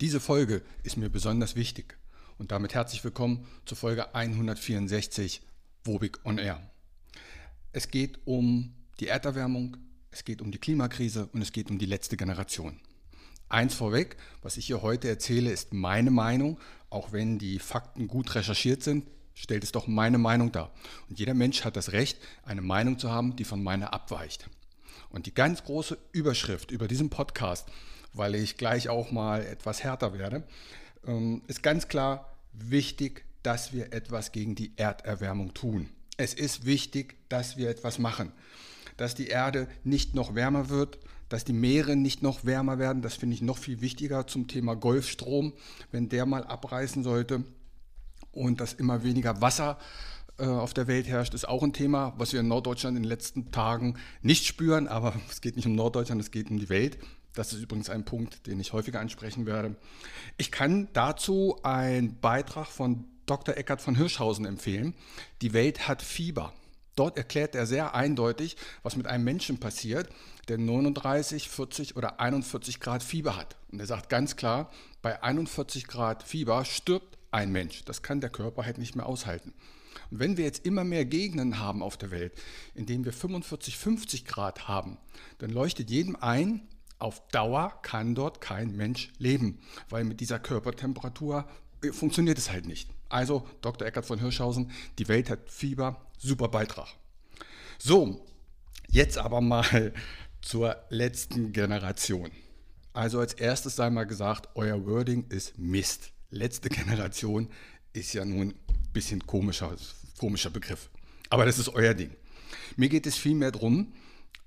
Diese Folge ist mir besonders wichtig und damit herzlich willkommen zur Folge 164 Wobig on Air. Es geht um die Erderwärmung, es geht um die Klimakrise und es geht um die letzte Generation. Eins vorweg, was ich hier heute erzähle, ist meine Meinung, auch wenn die Fakten gut recherchiert sind, stellt es doch meine Meinung dar. Und jeder Mensch hat das Recht, eine Meinung zu haben, die von meiner abweicht. Und die ganz große Überschrift über diesen Podcast weil ich gleich auch mal etwas härter werde, ähm, ist ganz klar wichtig, dass wir etwas gegen die Erderwärmung tun. Es ist wichtig, dass wir etwas machen, dass die Erde nicht noch wärmer wird, dass die Meere nicht noch wärmer werden. Das finde ich noch viel wichtiger zum Thema Golfstrom, wenn der mal abreißen sollte und dass immer weniger Wasser äh, auf der Welt herrscht, ist auch ein Thema, was wir in Norddeutschland in den letzten Tagen nicht spüren, aber es geht nicht um Norddeutschland, es geht um die Welt. Das ist übrigens ein Punkt, den ich häufiger ansprechen werde. Ich kann dazu einen Beitrag von Dr. Eckert von Hirschhausen empfehlen. Die Welt hat Fieber. Dort erklärt er sehr eindeutig, was mit einem Menschen passiert, der 39, 40 oder 41 Grad Fieber hat. Und er sagt ganz klar, bei 41 Grad Fieber stirbt ein Mensch. Das kann der Körper halt nicht mehr aushalten. Und wenn wir jetzt immer mehr Gegenden haben auf der Welt, in denen wir 45, 50 Grad haben, dann leuchtet jedem ein, auf Dauer kann dort kein Mensch leben, weil mit dieser Körpertemperatur äh, funktioniert es halt nicht. Also Dr. Eckert von Hirschhausen, die Welt hat Fieber, super Beitrag. So, jetzt aber mal zur letzten Generation. Also als erstes sei mal gesagt, euer Wording ist Mist. Letzte Generation ist ja nun ein bisschen komischer, komischer Begriff. Aber das ist euer Ding. Mir geht es vielmehr darum,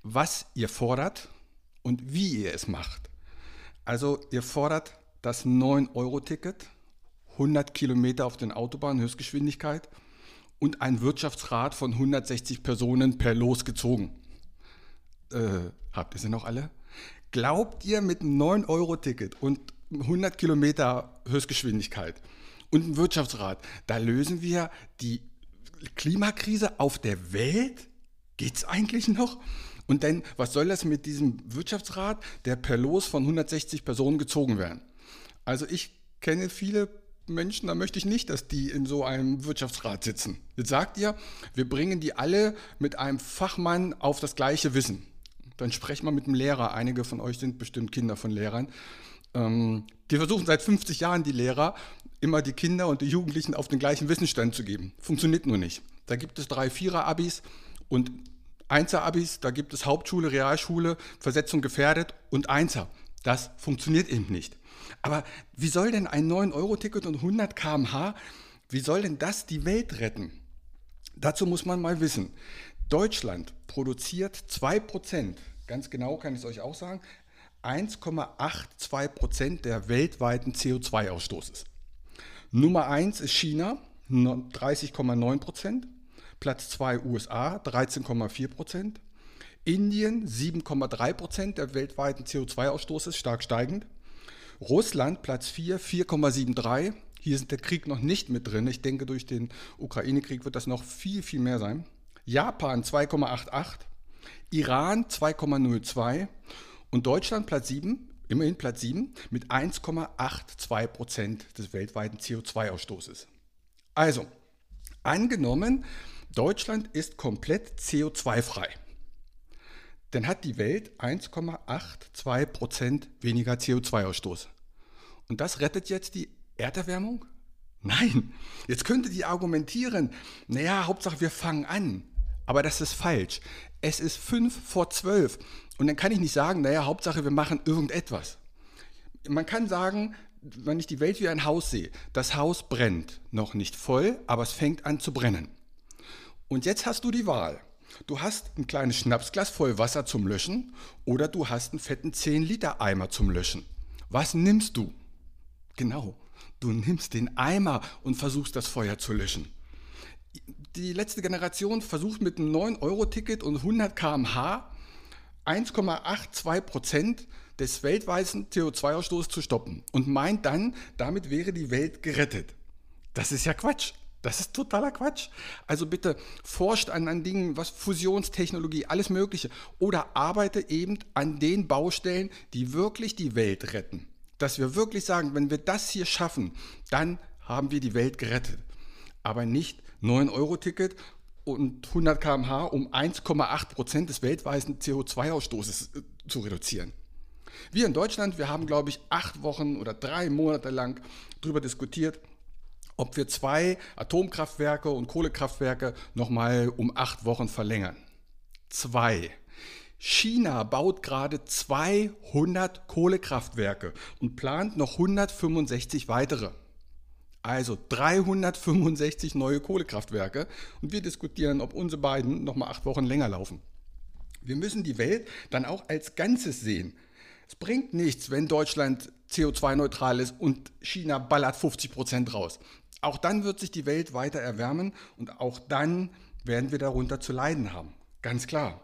was ihr fordert und wie ihr es macht. Also ihr fordert das 9-Euro-Ticket, 100 Kilometer auf den Autobahnen Höchstgeschwindigkeit und ein Wirtschaftsrat von 160 Personen per Los gezogen. Äh, habt ihr sie noch alle? Glaubt ihr mit einem 9-Euro-Ticket und 100 Kilometer Höchstgeschwindigkeit und einem Wirtschaftsrat, da lösen wir die Klimakrise auf der Welt? Geht's eigentlich noch? Und dann, was soll das mit diesem Wirtschaftsrat, der per Los von 160 Personen gezogen werden? Also ich kenne viele Menschen, da möchte ich nicht, dass die in so einem Wirtschaftsrat sitzen. Jetzt sagt ihr, wir bringen die alle mit einem Fachmann auf das gleiche Wissen. Dann sprecht mal mit dem Lehrer. Einige von euch sind bestimmt Kinder von Lehrern. Ähm, die versuchen seit 50 Jahren, die Lehrer, immer die Kinder und die Jugendlichen auf den gleichen Wissensstand zu geben. Funktioniert nur nicht. Da gibt es drei Vierer-Abis und Einser-Abis, da gibt es Hauptschule, Realschule, Versetzung gefährdet und Einser. Das funktioniert eben nicht. Aber wie soll denn ein 9-Euro-Ticket und 100 km/h, wie soll denn das die Welt retten? Dazu muss man mal wissen, Deutschland produziert 2%, ganz genau kann ich es euch auch sagen, 1,82% der weltweiten CO2-Ausstoßes. Nummer 1 ist China, 30,9%. Platz 2 USA 13,4 Prozent. Indien 7,3 Prozent der weltweiten CO2-Ausstoßes, stark steigend. Russland Platz 4 4,73. Hier ist der Krieg noch nicht mit drin. Ich denke, durch den Ukraine-Krieg wird das noch viel, viel mehr sein. Japan 2,88. Iran 2,02. Und Deutschland Platz 7, immerhin Platz 7, mit 1,82 Prozent des weltweiten CO2-Ausstoßes. Also, angenommen, Deutschland ist komplett CO2-frei. Dann hat die Welt 1,82 Prozent weniger CO2-Ausstoß. Und das rettet jetzt die Erderwärmung? Nein, jetzt könntet ihr argumentieren, naja, Hauptsache wir fangen an. Aber das ist falsch. Es ist fünf vor zwölf. Und dann kann ich nicht sagen, naja, Hauptsache wir machen irgendetwas. Man kann sagen, wenn ich die Welt wie ein Haus sehe, das Haus brennt. Noch nicht voll, aber es fängt an zu brennen. Und jetzt hast du die Wahl. Du hast ein kleines Schnapsglas voll Wasser zum Löschen oder du hast einen fetten 10-Liter-Eimer zum Löschen. Was nimmst du? Genau, du nimmst den Eimer und versuchst das Feuer zu löschen. Die letzte Generation versucht mit einem 9-Euro-Ticket und 100 km/h 1,82 Prozent des weltweiten CO2-Ausstoßes zu stoppen und meint dann, damit wäre die Welt gerettet. Das ist ja Quatsch. Das ist totaler Quatsch. Also bitte forscht an, an Dingen, was Fusionstechnologie, alles Mögliche. Oder arbeite eben an den Baustellen, die wirklich die Welt retten. Dass wir wirklich sagen, wenn wir das hier schaffen, dann haben wir die Welt gerettet. Aber nicht 9-Euro-Ticket und 100 km/h, um 1,8 Prozent des weltweiten CO2-Ausstoßes äh, zu reduzieren. Wir in Deutschland, wir haben, glaube ich, acht Wochen oder drei Monate lang darüber diskutiert, ob wir zwei Atomkraftwerke und Kohlekraftwerke nochmal um acht Wochen verlängern. Zwei. China baut gerade 200 Kohlekraftwerke und plant noch 165 weitere. Also 365 neue Kohlekraftwerke und wir diskutieren, ob unsere beiden noch mal acht Wochen länger laufen. Wir müssen die Welt dann auch als Ganzes sehen. Es bringt nichts, wenn Deutschland CO2-neutral ist und China ballert 50 Prozent raus. Auch dann wird sich die Welt weiter erwärmen und auch dann werden wir darunter zu leiden haben. Ganz klar.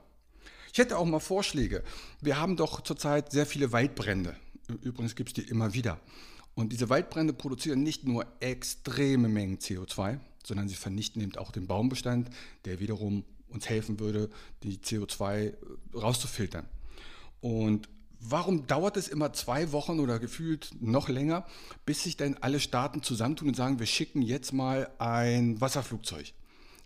Ich hätte auch mal Vorschläge. Wir haben doch zurzeit sehr viele Waldbrände. Übrigens gibt es die immer wieder. Und diese Waldbrände produzieren nicht nur extreme Mengen CO2, sondern sie vernichten eben auch den Baumbestand, der wiederum uns helfen würde, die CO2 äh, rauszufiltern. Und warum dauert es immer zwei Wochen oder gefühlt noch länger, bis sich dann alle Staaten zusammentun und sagen, wir schicken jetzt mal ein Wasserflugzeug?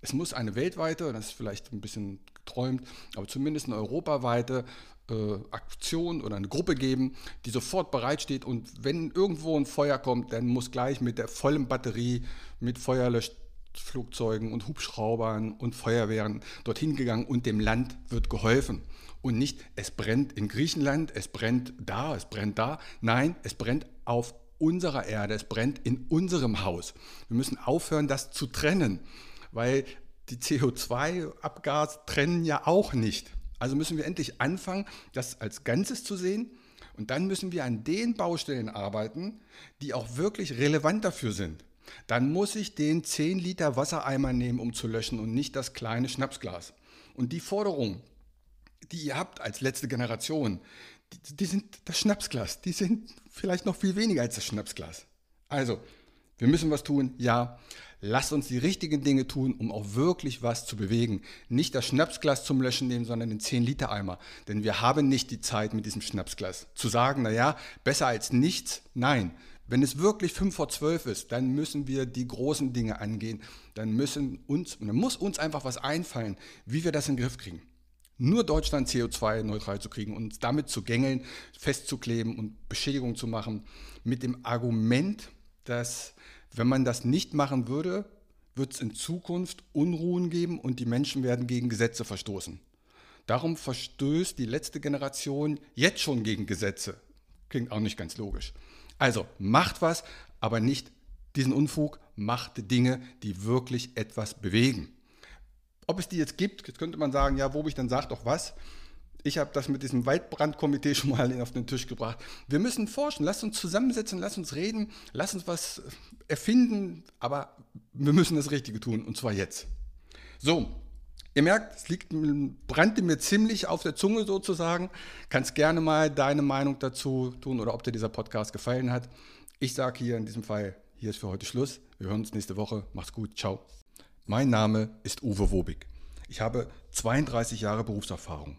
Es muss eine weltweite, das ist vielleicht ein bisschen geträumt, aber zumindest eine europaweite äh, Aktion oder eine Gruppe geben, die sofort bereitsteht und wenn irgendwo ein Feuer kommt, dann muss gleich mit der vollen Batterie, mit Feuerlöschflugzeugen und Hubschraubern und Feuerwehren dorthin gegangen und dem Land wird geholfen. Und nicht, es brennt in Griechenland, es brennt da, es brennt da. Nein, es brennt auf unserer Erde, es brennt in unserem Haus. Wir müssen aufhören, das zu trennen, weil die CO2-Abgase trennen ja auch nicht. Also müssen wir endlich anfangen, das als Ganzes zu sehen. Und dann müssen wir an den Baustellen arbeiten, die auch wirklich relevant dafür sind. Dann muss ich den 10 Liter Wassereimer nehmen, um zu löschen und nicht das kleine Schnapsglas. Und die Forderung, die ihr habt als letzte Generation, die, die sind das Schnapsglas. Die sind vielleicht noch viel weniger als das Schnapsglas. Also, wir müssen was tun, ja. Lasst uns die richtigen Dinge tun, um auch wirklich was zu bewegen. Nicht das Schnapsglas zum Löschen nehmen, sondern den 10-Liter-Eimer. Denn wir haben nicht die Zeit mit diesem Schnapsglas. Zu sagen, naja, besser als nichts, nein. Wenn es wirklich 5 vor 12 ist, dann müssen wir die großen Dinge angehen. Dann, müssen uns, dann muss uns einfach was einfallen, wie wir das in den Griff kriegen. Nur Deutschland CO2-neutral zu kriegen und damit zu gängeln, festzukleben und Beschädigung zu machen, mit dem Argument, dass wenn man das nicht machen würde, wird es in Zukunft Unruhen geben und die Menschen werden gegen Gesetze verstoßen. Darum verstößt die letzte Generation jetzt schon gegen Gesetze. Klingt auch nicht ganz logisch. Also macht was, aber nicht diesen Unfug, macht Dinge, die wirklich etwas bewegen. Ob es die jetzt gibt, jetzt könnte man sagen, ja, wo ich dann sagt doch was. Ich habe das mit diesem Waldbrandkomitee schon mal auf den Tisch gebracht. Wir müssen forschen, lasst uns zusammensetzen, lasst uns reden, lasst uns was erfinden, aber wir müssen das Richtige tun und zwar jetzt. So, ihr merkt, es liegt, brannte mir ziemlich auf der Zunge sozusagen. Kannst gerne mal deine Meinung dazu tun oder ob dir dieser Podcast gefallen hat. Ich sage hier in diesem Fall, hier ist für heute Schluss. Wir hören uns nächste Woche. Mach's gut. Ciao. Mein Name ist Uwe Wobig. Ich habe 32 Jahre Berufserfahrung.